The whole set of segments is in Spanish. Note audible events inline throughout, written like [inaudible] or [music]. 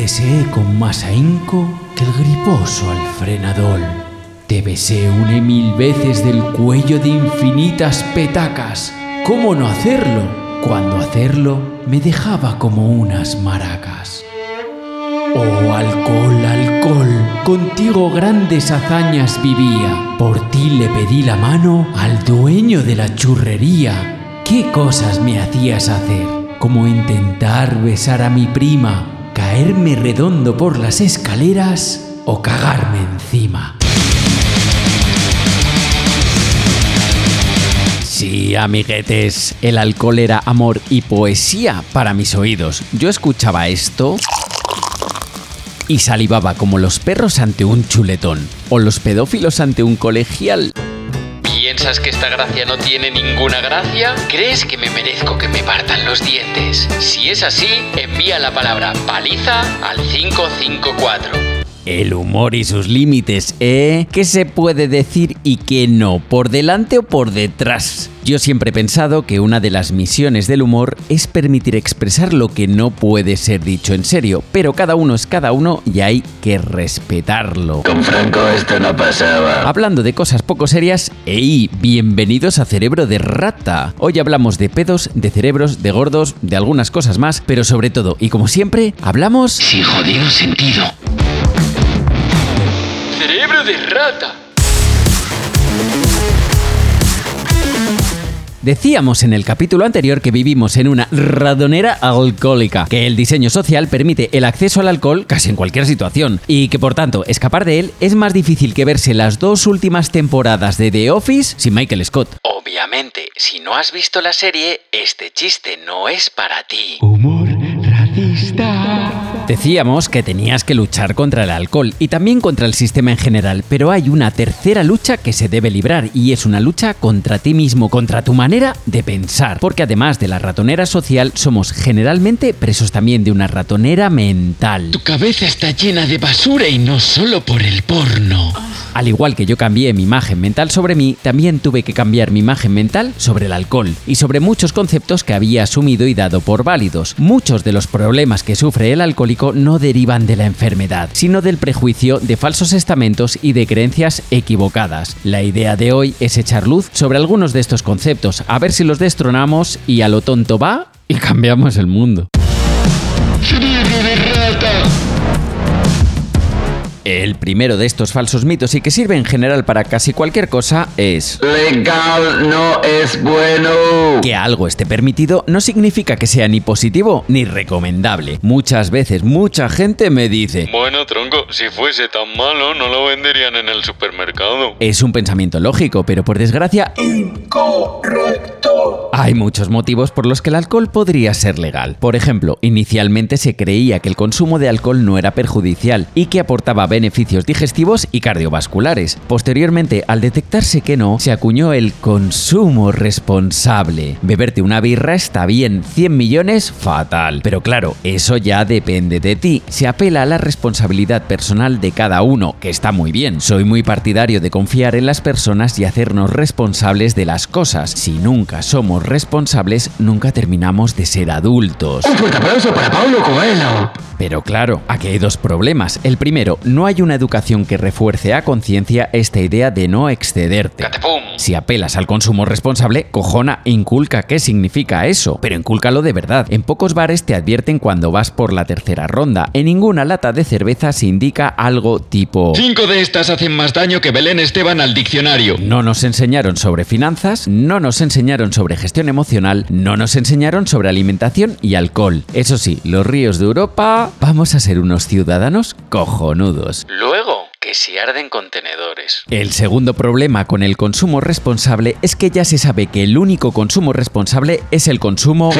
deseé con más ahínco que el griposo al frenadol. Te besé una y mil veces del cuello de infinitas petacas. ¿Cómo no hacerlo? Cuando hacerlo me dejaba como unas maracas. Oh alcohol, alcohol, contigo grandes hazañas vivía. Por ti le pedí la mano al dueño de la churrería. ¿Qué cosas me hacías hacer? Como intentar besar a mi prima, caerme redondo por las escaleras o cagarme encima. Sí, amiguetes, el alcohol era amor y poesía para mis oídos. Yo escuchaba esto y salivaba como los perros ante un chuletón o los pedófilos ante un colegial. ¿Piensas que esta gracia no tiene ninguna gracia? ¿Crees que me merezco que me partan los dientes? Si es así, envía la palabra paliza al 554. El humor y sus límites, ¿eh? ¿Qué se puede decir y qué no? ¿Por delante o por detrás? Yo siempre he pensado que una de las misiones del humor es permitir expresar lo que no puede ser dicho en serio, pero cada uno es cada uno y hay que respetarlo. Con Franco esto no pasaba. Hablando de cosas poco serias, ¡ey! Bienvenidos a Cerebro de Rata. Hoy hablamos de pedos, de cerebros, de gordos, de algunas cosas más, pero sobre todo, y como siempre, hablamos... Sin jodido sentido. Cerebro de Rata. Decíamos en el capítulo anterior que vivimos en una radonera alcohólica, que el diseño social permite el acceso al alcohol casi en cualquier situación, y que por tanto escapar de él es más difícil que verse las dos últimas temporadas de The Office sin Michael Scott. Obviamente, si no has visto la serie, este chiste no es para ti. Humor racista. Decíamos que tenías que luchar contra el alcohol y también contra el sistema en general, pero hay una tercera lucha que se debe librar y es una lucha contra ti mismo, contra tu manera de pensar, porque además de la ratonera social somos generalmente presos también de una ratonera mental. Tu cabeza está llena de basura y no solo por el porno. Al igual que yo cambié mi imagen mental sobre mí, también tuve que cambiar mi imagen mental sobre el alcohol y sobre muchos conceptos que había asumido y dado por válidos. Muchos de los problemas que sufre el alcohólico no derivan de la enfermedad, sino del prejuicio de falsos estamentos y de creencias equivocadas. La idea de hoy es echar luz sobre algunos de estos conceptos, a ver si los destronamos y a lo tonto va y cambiamos el mundo. [laughs] El primero de estos falsos mitos y que sirve en general para casi cualquier cosa es... Legal no es bueno. Que algo esté permitido no significa que sea ni positivo ni recomendable. Muchas veces mucha gente me dice... Bueno, tronco, si fuese tan malo no lo venderían en el supermercado. Es un pensamiento lógico, pero por desgracia... Incorrecto. Hay muchos motivos por los que el alcohol podría ser legal. Por ejemplo, inicialmente se creía que el consumo de alcohol no era perjudicial y que aportaba beneficios digestivos y cardiovasculares. Posteriormente, al detectarse que no, se acuñó el consumo responsable. Beberte una birra está bien, 100 millones, fatal. Pero claro, eso ya depende de ti. Se apela a la responsabilidad personal de cada uno, que está muy bien. Soy muy partidario de confiar en las personas y hacernos responsables de las cosas. Si nunca somos responsables, nunca terminamos de ser adultos. Un fuerte aplauso para Paulo Coelho. Pero claro, aquí hay dos problemas. El primero, no hay una educación que refuerce a conciencia esta idea de no excederte. ¡Catepum! Si apelas al consumo responsable, cojona, inculca qué significa eso, pero incúlcalo de verdad. En pocos bares te advierten cuando vas por la tercera ronda. En ninguna lata de cerveza se indica algo tipo... Cinco de estas hacen más daño que Belén Esteban al diccionario. No nos enseñaron sobre finanzas, no nos enseñaron sobre gestión emocional, no nos enseñaron sobre alimentación y alcohol. Eso sí, los ríos de Europa vamos a ser unos ciudadanos cojonudos. Luego, que si arden contenedores. El segundo problema con el consumo responsable es que ya se sabe que el único consumo responsable es el consumo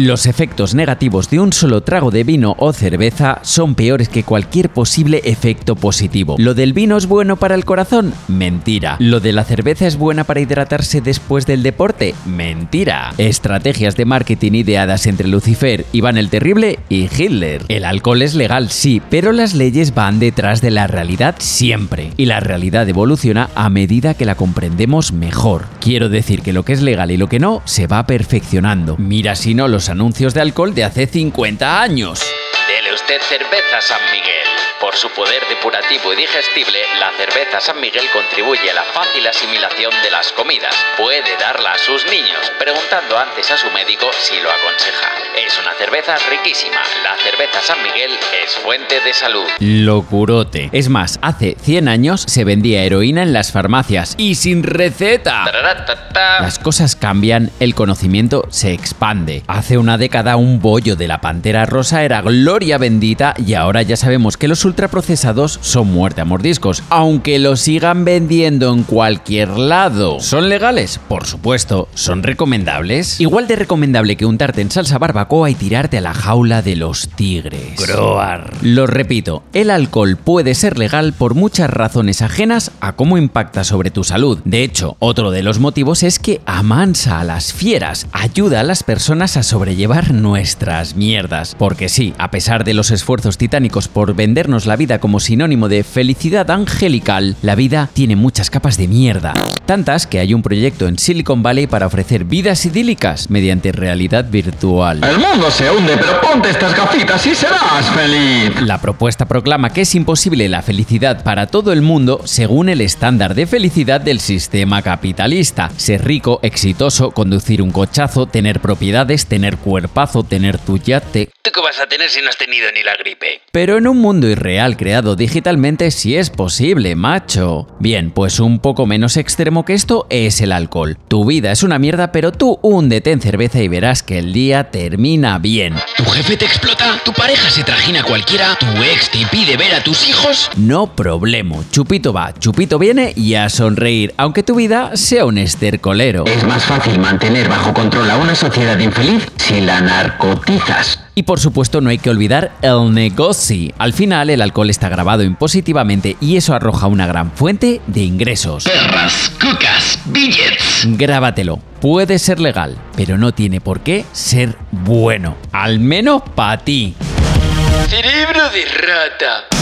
los efectos negativos de un solo trago de vino o cerveza son peores que cualquier posible efecto positivo. ¿Lo del vino es bueno para el corazón? Mentira. ¿Lo de la cerveza es buena para hidratarse después del deporte? Mentira. Estrategias de marketing ideadas entre Lucifer, Iván el Terrible y Hitler. El alcohol es legal, sí, pero las leyes van detrás de la realidad siempre. Y la realidad evoluciona a medida que la comprendemos mejor. Quiero decir que lo que es legal y lo que no se va perfeccionando. Mira si no los anuncios de alcohol de hace 50 años. Dele usted cerveza San Miguel. Por su poder depurativo y digestible, la cerveza San Miguel contribuye a la fácil asimilación de las comidas. Puede darla a sus niños, preguntando antes a su médico si lo aconseja. Es una cerveza riquísima. La cerveza San Miguel es fuente de salud. Locurote. Es más, hace 100 años se vendía heroína en las farmacias y sin receta. Las cosas cambian, el conocimiento se expande. Hace una década un bollo de la pantera rosa era gloria bendita y ahora ya sabemos que los ultraprocesados son muerte a mordiscos, aunque los sigan vendiendo en cualquier lado. ¿Son legales? Por supuesto. ¿Son recomendables? Igual de recomendable que untarte en salsa barbacoa y tirarte a la jaula de los tigres. Groar. Lo repito, el alcohol puede ser legal por muchas razones ajenas a cómo impacta sobre tu salud. De hecho, otro de los motivos es que amansa a las fieras, ayuda a las personas a sobrellevar nuestras mierdas. Porque sí, a pesar de los esfuerzos titánicos por vendernos la vida como sinónimo de felicidad angelical, la vida tiene muchas capas de mierda. Tantas que hay un proyecto en Silicon Valley para ofrecer vidas idílicas mediante realidad virtual. El mundo se hunde, pero ponte estas gafitas y serás feliz. La propuesta proclama que es imposible la felicidad para todo el mundo según el estándar de felicidad del sistema capitalista. Ser rico, exitoso, conducir un cochazo, tener propiedades, tener cuerpazo, tener tu yate. ¿Tú qué vas a tener si no has tenido ni la gripe? Pero en un mundo irreal creado digitalmente sí es posible, macho. Bien, pues un poco menos extremo que esto es el alcohol. Tu vida es una mierda, pero tú húndete en cerveza y verás que el día termina bien. ¿Tu jefe te explota? ¿Tu pareja se trajina cualquiera? ¿Tu ex te impide ver a tus hijos? No problema. Chupito va, chupito viene y a sonreír, aunque tu vida sea un estercolero. Es más fácil mantener bajo control a una sociedad infeliz si la narcotizas. Y por supuesto no hay que olvidar el negocio. Al final el alcohol está grabado impositivamente y eso arroja una gran fuente de ingresos. Perras, cucas, billets. Grábatelo. Puede ser legal, pero no tiene por qué ser bueno. Al menos para ti. Cerebro de rata.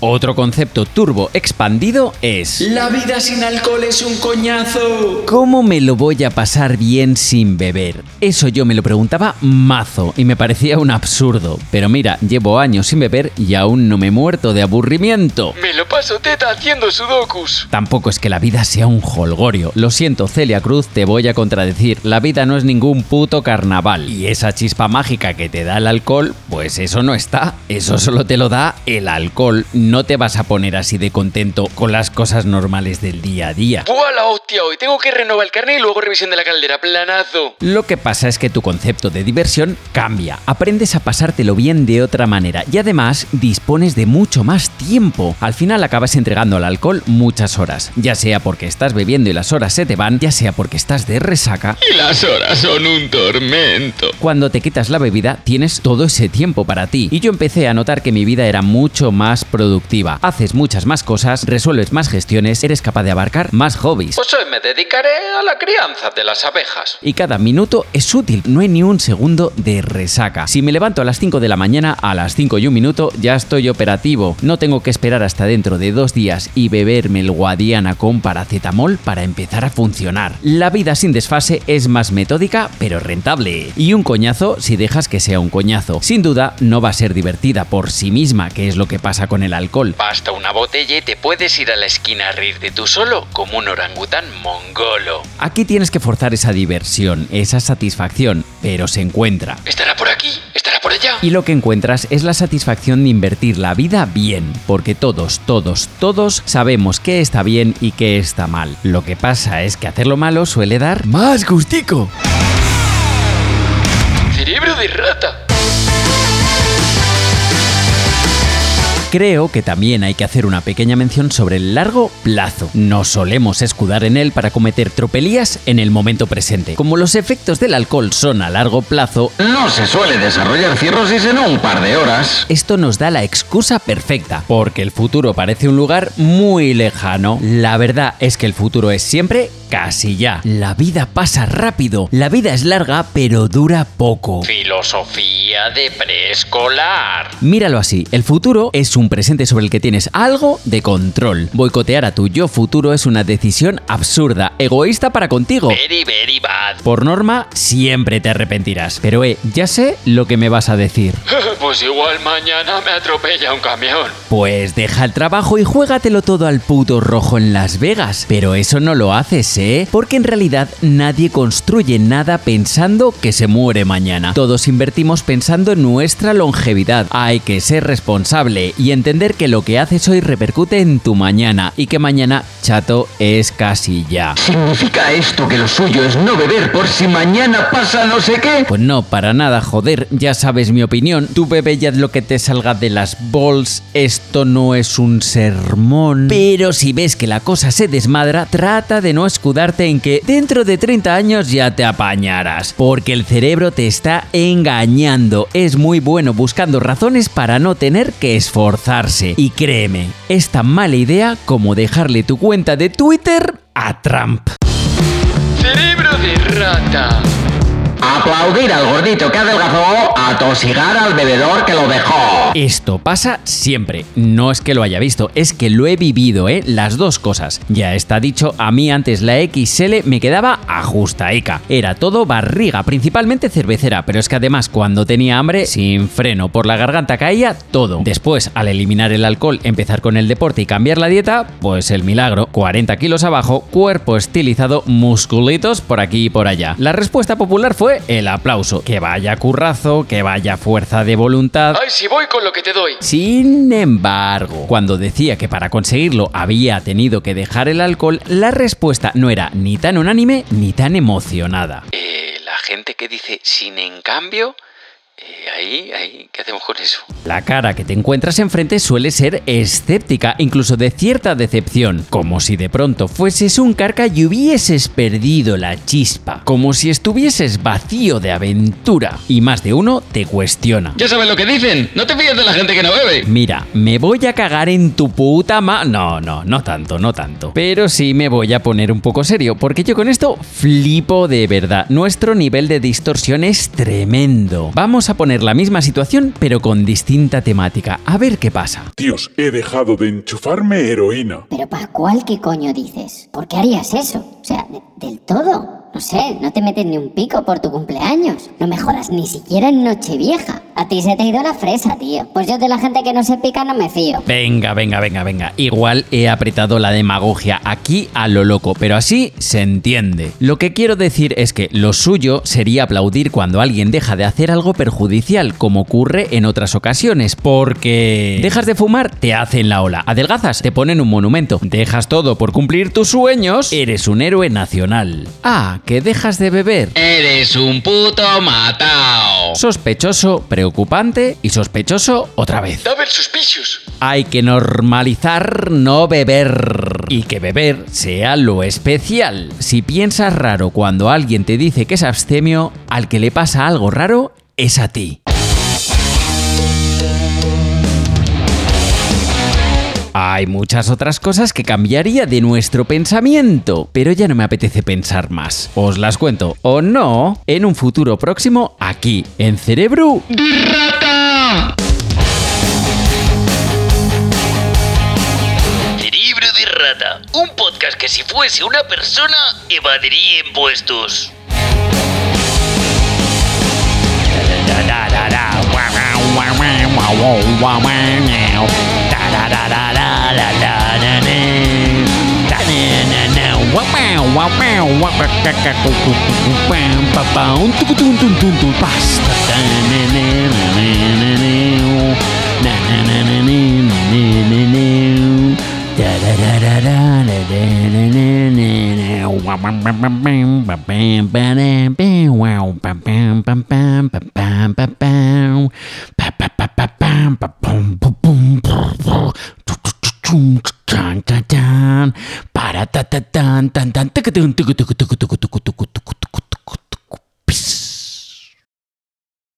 Otro concepto turbo expandido es... La vida sin alcohol es un coñazo. ¿Cómo me lo voy a pasar bien sin beber? Eso yo me lo preguntaba mazo y me parecía un absurdo. Pero mira, llevo años sin beber y aún no me he muerto de aburrimiento. Me lo paso teta haciendo sudokus. Tampoco es que la vida sea un holgorio. Lo siento, Celia Cruz, te voy a contradecir. La vida no es ningún puto carnaval. Y esa chispa mágica que te da el alcohol, pues eso no está. Eso solo te lo da el alcohol. No te vas a poner así de contento con las cosas normales del día a día. ¡Buah la hostia! Hoy tengo que renovar el carnet y luego revisión de la caldera. Planazo. Lo que pasa es que tu concepto de diversión cambia. Aprendes a pasártelo bien de otra manera y además dispones de mucho más tiempo. Al final acabas entregando al alcohol muchas horas, ya sea porque estás bebiendo y las horas se te van, ya sea porque estás de resaca. Y las horas son un tormento. Cuando te quitas la bebida, tienes todo ese tiempo para ti. Y yo empecé a notar que mi vida era mucho más productiva. Haces muchas más cosas, resuelves más gestiones, eres capaz de abarcar más hobbies. Pues hoy me dedicaré a la crianza de las abejas. Y cada minuto es útil, no hay ni un segundo de resaca. Si me levanto a las 5 de la mañana, a las 5 y un minuto ya estoy operativo. No tengo que esperar hasta dentro de dos días y beberme el Guadiana con paracetamol para empezar a funcionar. La vida sin desfase es más metódica, pero rentable. Y un coñazo si dejas que sea un coñazo. Sin duda, no va a ser divertida por sí misma, que es lo que pasa con el alcohol. Basta una botella y te puedes ir a la esquina a reírte tú solo como un orangután mongolo. Aquí tienes que forzar esa diversión, esa satisfacción, pero se encuentra. ¿Estará por aquí? ¿Estará por allá? Y lo que encuentras es la satisfacción de invertir la vida bien, porque todos, todos, todos sabemos qué está bien y qué está mal. Lo que pasa es que hacerlo malo suele dar más gustico. Cerebro de rata. Creo que también hay que hacer una pequeña mención sobre el largo plazo. Nos solemos escudar en él para cometer tropelías en el momento presente. Como los efectos del alcohol son a largo plazo, No se suele desarrollar cirrosis en un par de horas. esto nos da la excusa perfecta, porque el futuro parece un lugar muy lejano. La verdad es que el futuro es siempre casi ya. La vida pasa rápido, la vida es larga, pero dura poco. Filosofía de preescolar. Míralo así, el futuro es un presente sobre el que tienes algo de control. Boicotear a tu yo futuro es una decisión absurda, egoísta para contigo. Very, very bad. Por norma, siempre te arrepentirás. Pero eh, ya sé lo que me vas a decir. [laughs] Pues igual mañana me atropella un camión. Pues deja el trabajo y juégatelo todo al puto rojo en Las Vegas. Pero eso no lo haces, ¿eh? Porque en realidad nadie construye nada pensando que se muere mañana. Todos invertimos pensando en nuestra longevidad. Hay que ser responsable y entender que lo que haces hoy repercute en tu mañana y que mañana, chato, es casi ya. ¿Significa esto que lo suyo es no beber por si mañana pasa no sé qué? Pues no, para nada, joder, ya sabes mi opinión. Tú bebe ya lo que te salga de las bols, esto no es un sermón. Pero si ves que la cosa se desmadra, trata de no escudarte en que dentro de 30 años ya te apañarás. Porque el cerebro te está engañando. Es muy bueno buscando razones para no tener que Y créeme, es tan mala idea como dejarle tu cuenta de Twitter a Trump. Aplaudir al gordito que adelgazó, atosigar al bebedor que lo dejó. Esto pasa siempre. No es que lo haya visto, es que lo he vivido, ¿eh? Las dos cosas. Ya está dicho, a mí antes la XL me quedaba ajustaica. Era todo barriga, principalmente cervecera, pero es que además cuando tenía hambre, sin freno, por la garganta caía todo. Después, al eliminar el alcohol, empezar con el deporte y cambiar la dieta, pues el milagro. 40 kilos abajo, cuerpo estilizado, musculitos por aquí y por allá. La respuesta popular fue el aplauso. Que vaya currazo, que vaya fuerza de voluntad. Ay, si voy con lo que te doy. Sin embargo, cuando decía que para conseguirlo había tenido que dejar el alcohol, la respuesta no era ni tan unánime ni tan emocionada. Eh, la gente que dice sin en cambio, eh, ahí, ahí, ¿qué hacemos con eso? La cara que te encuentras enfrente suele ser escéptica, incluso de cierta decepción, como si de pronto fueses un carca y hubieses perdido la chispa, como si estuvieses vacío de aventura, y más de uno te cuestiona. Ya sabes lo que dicen. No te fíes de la gente que no bebe. Mira, me voy a cagar en tu puta ma... No, no, no tanto, no tanto. Pero sí me voy a poner un poco serio, porque yo con esto flipo de verdad. Nuestro nivel de distorsión es tremendo. Vamos a poner la misma situación, pero con distinta temática. A ver qué pasa. Dios, he dejado de enchufarme heroína. Pero Pascual, ¿qué coño dices? ¿Por qué harías eso? O sea, de- del todo. No sé, no te metes ni un pico por tu cumpleaños. No me jodas ni siquiera en Nochevieja. A ti se te ha ido la fresa, tío. Pues yo de la gente que no se pica no me fío. Venga, venga, venga, venga. Igual he apretado la demagogia aquí a lo loco, pero así se entiende. Lo que quiero decir es que lo suyo sería aplaudir cuando alguien deja de hacer algo perjudicial, como ocurre en otras ocasiones, porque dejas de fumar, te hacen la ola. Adelgazas, te ponen un monumento. Dejas todo por cumplir tus sueños, eres un héroe nacional. Ah, que dejas de beber. Eres un puto matao. Sospechoso, preocupante y sospechoso otra vez. Double suspicious. Hay que normalizar no beber y que beber sea lo especial. Si piensas raro cuando alguien te dice que es abstemio, al que le pasa algo raro es a ti. Hay muchas otras cosas que cambiaría de nuestro pensamiento, pero ya no me apetece pensar más. Os las cuento, o no, en un futuro próximo aquí, en Cerebro... De rata. Cerebro de rata, un podcast que si fuese una persona evadiría impuestos. Wow, タンタンタン、パラタタタンタンタン、タカトゥントゥクトゥクトゥクトゥクトゥクトゥクトゥク